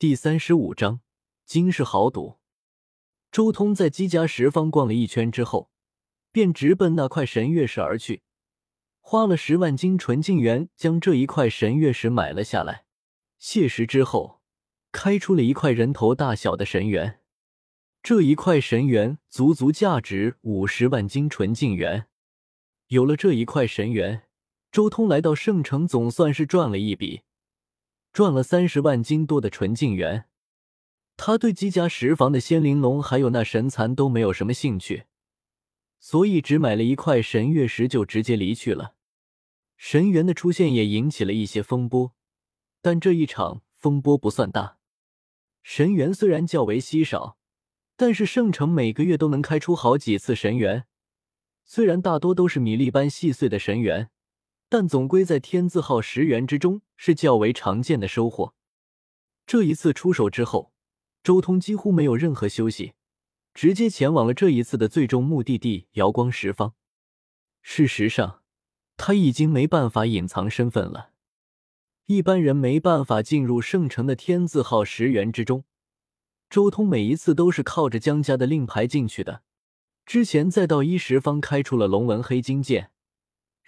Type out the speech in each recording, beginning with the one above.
第三十五章惊世豪赌。周通在姬家十方逛了一圈之后，便直奔那块神月石而去，花了十万金纯净元将这一块神月石买了下来。谢石之后，开出了一块人头大小的神元，这一块神元足足价值五十万金纯净元。有了这一块神元，周通来到圣城总算是赚了一笔，赚了三十万金多的纯净元。他对姬家石房的仙灵龙还有那神蚕都没有什么兴趣，所以只买了一块神月石就直接离去了。神元的出现也引起了一些风波，但这一场风波不算大。神元虽然较为稀少，但是圣城每个月都能开出好几次神元，虽然大多都是米粒般细碎的神元，但总归在天字号十元之中是较为常见的收获。这一次出手之后。周通几乎没有任何休息，直接前往了这一次的最终目的地——瑶光十方。事实上，他已经没办法隐藏身份了。一般人没办法进入圣城的天字号十元之中，周通每一次都是靠着江家的令牌进去的。之前再到一十方开出了龙纹黑金剑，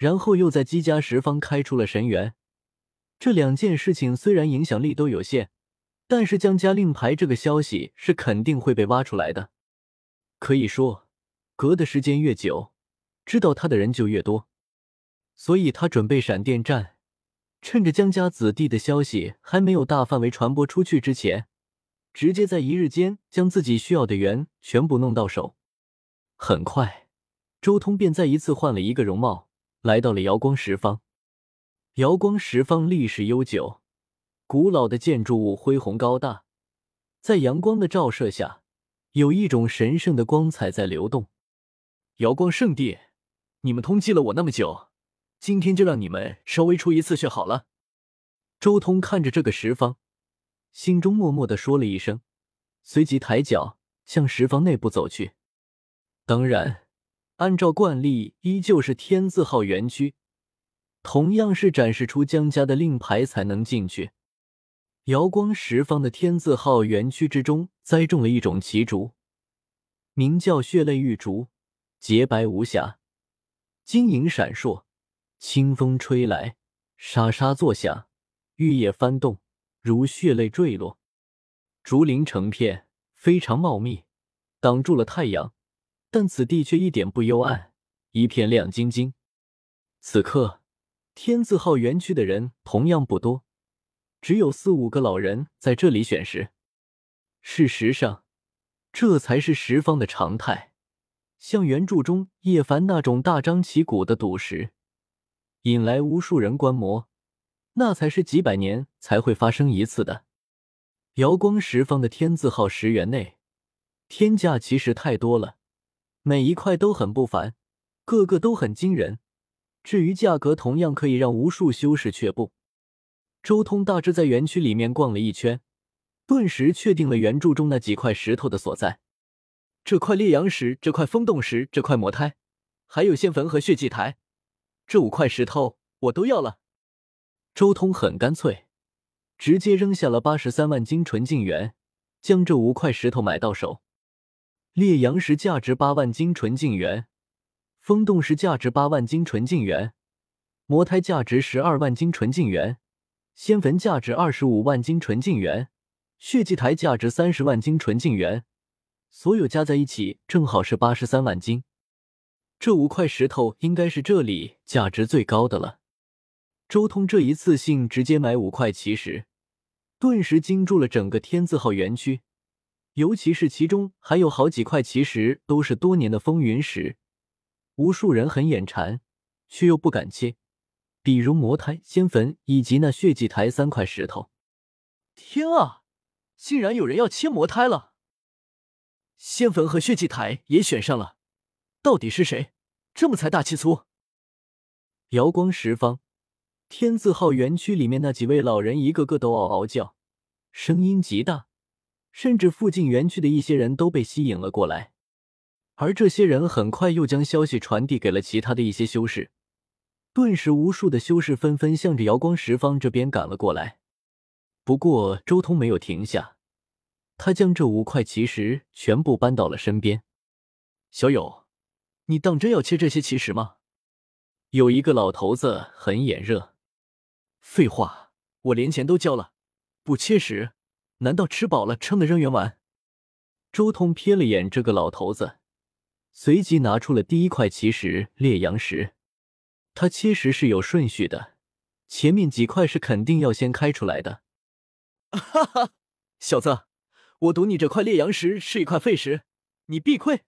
然后又在姬家十方开出了神元。这两件事情虽然影响力都有限。但是江家令牌这个消息是肯定会被挖出来的，可以说，隔的时间越久，知道他的人就越多。所以他准备闪电战，趁着江家子弟的消息还没有大范围传播出去之前，直接在一日间将自己需要的元全部弄到手。很快，周通便再一次换了一个容貌，来到了瑶光十方。瑶光十方历史悠久。古老的建筑物恢宏高大，在阳光的照射下，有一种神圣的光彩在流动。瑶光圣地，你们通缉了我那么久，今天就让你们稍微出一次血好了。周通看着这个石方，心中默默的说了一声，随即抬脚向石方内部走去。当然，按照惯例，依旧是天字号园区，同样是展示出江家的令牌才能进去。瑶光十方的天字号园区之中，栽种了一种奇竹，名叫血泪玉竹，洁白无瑕，晶莹闪烁。清风吹来，沙沙作响，玉叶翻动，如血泪坠落。竹林成片，非常茂密，挡住了太阳，但此地却一点不幽暗，一片亮晶晶。此刻，天字号园区的人同样不多。只有四五个老人在这里选石。事实上，这才是十方的常态。像原著中叶凡那种大张旗鼓的赌石，引来无数人观摩，那才是几百年才会发生一次的。瑶光十方的天字号石园内，天价其实太多了，每一块都很不凡，个个都很惊人。至于价格，同样可以让无数修士却步。周通大致在园区里面逛了一圈，顿时确定了原著中那几块石头的所在。这块烈阳石，这块风洞石，这块魔胎，还有仙坟和血祭台，这五块石头我都要了。周通很干脆，直接扔下了八十三万金纯净元，将这五块石头买到手。烈阳石价值八万金纯净元，风洞石价值八万金纯净元，魔胎价值十二万金纯净元。仙坟价值二十五万金纯净元，血祭台价值三十万金纯净元，所有加在一起正好是八十三万金。这五块石头应该是这里价值最高的了。周通这一次性直接买五块奇石，顿时惊住了整个天字号园区。尤其是其中还有好几块奇石都是多年的风云石，无数人很眼馋，却又不敢切。比如魔胎、仙坟以及那血祭台三块石头，天啊！竟然有人要切魔胎了！仙坟和血祭台也选上了，到底是谁这么财大气粗？瑶光十方天字号园区里面那几位老人一个个都嗷嗷叫，声音极大，甚至附近园区的一些人都被吸引了过来。而这些人很快又将消息传递给了其他的一些修士。顿时，无数的修士纷纷向着瑶光十方这边赶了过来。不过周通没有停下，他将这五块奇石全部搬到了身边。小友，你当真要切这些奇石吗？有一个老头子很眼热。废话，我连钱都交了，不切石，难道吃饱了撑的扔圆丸？周通瞥了眼这个老头子，随即拿出了第一块奇石烈阳石。他切石是有顺序的，前面几块是肯定要先开出来的。哈哈，小子，我赌你这块烈阳石是一块废石，你必亏。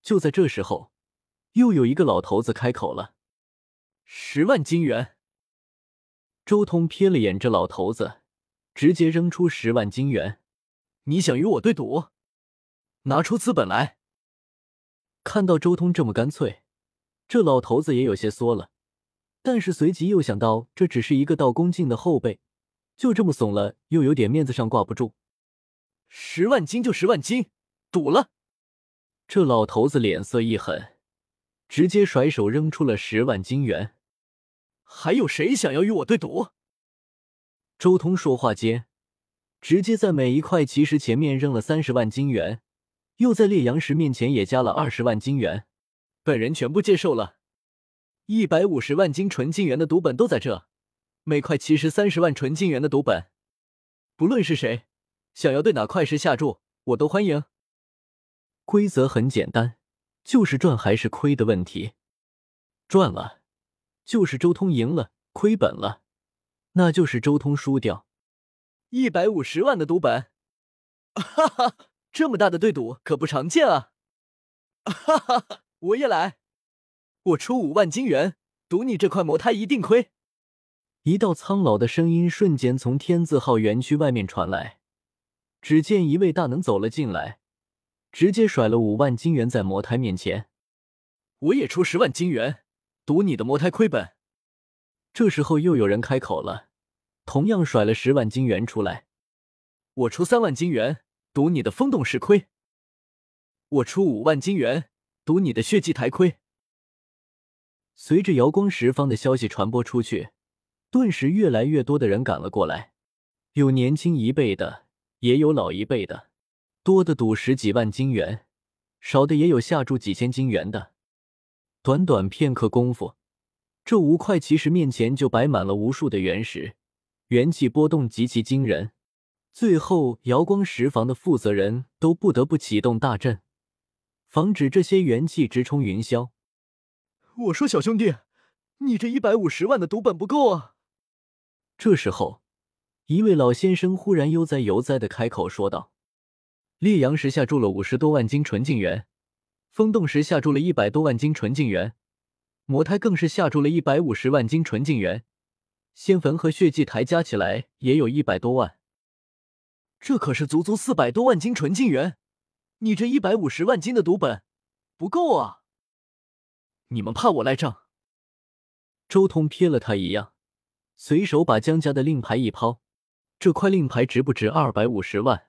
就在这时候，又有一个老头子开口了。十万金元。周通瞥了眼这老头子，直接扔出十万金元。你想与我对赌？拿出资本来。看到周通这么干脆，这老头子也有些缩了，但是随即又想到这只是一个道恭敬的后辈，就这么怂了，又有点面子上挂不住。十万金就十万金，赌了。这老头子脸色一狠。直接甩手扔出了十万金元，还有谁想要与我对赌？周通说话间，直接在每一块奇石前面扔了三十万金元，又在烈阳石面前也加了二十万金元。本人全部接受了，一百五十万金纯金元的赌本都在这，每块奇石三十万纯金元的赌本，不论是谁想要对哪块石下注，我都欢迎。规则很简单。就是赚还是亏的问题，赚了就是周通赢了，亏本了那就是周通输掉。一百五十万的赌本，哈哈，这么大的对赌可不常见啊！哈哈，我也来，我出五万金元赌你这块魔胎一定亏。一道苍老的声音瞬间从天字号园区外面传来，只见一位大能走了进来。直接甩了五万金元在魔胎面前，我也出十万金元赌你的魔胎亏本。这时候又有人开口了，同样甩了十万金元出来，我出三万金元赌你的风洞石亏。我出五万金元赌你的血祭台亏。随着瑶光十方的消息传播出去，顿时越来越多的人赶了过来，有年轻一辈的，也有老一辈的。多的赌十几万金元，少的也有下注几千金元的。短短片刻功夫，这五块奇石面前就摆满了无数的原石，元气波动极其惊人。最后，瑶光石房的负责人都不得不启动大阵，防止这些元气直冲云霄。我说：“小兄弟，你这一百五十万的赌本不够啊！”这时候，一位老先生忽然悠哉悠哉的开口说道。烈阳石下注了五十多万斤纯净元，风洞石下注了一百多万斤纯净元，魔胎更是下注了一百五十万金纯净元，仙坟和血祭台加起来也有一百多万，这可是足足四百多万金纯净元，你这一百五十万金的赌本不够啊！你们怕我赖账？周通瞥了他一样，随手把江家的令牌一抛，这块令牌值不值二百五十万？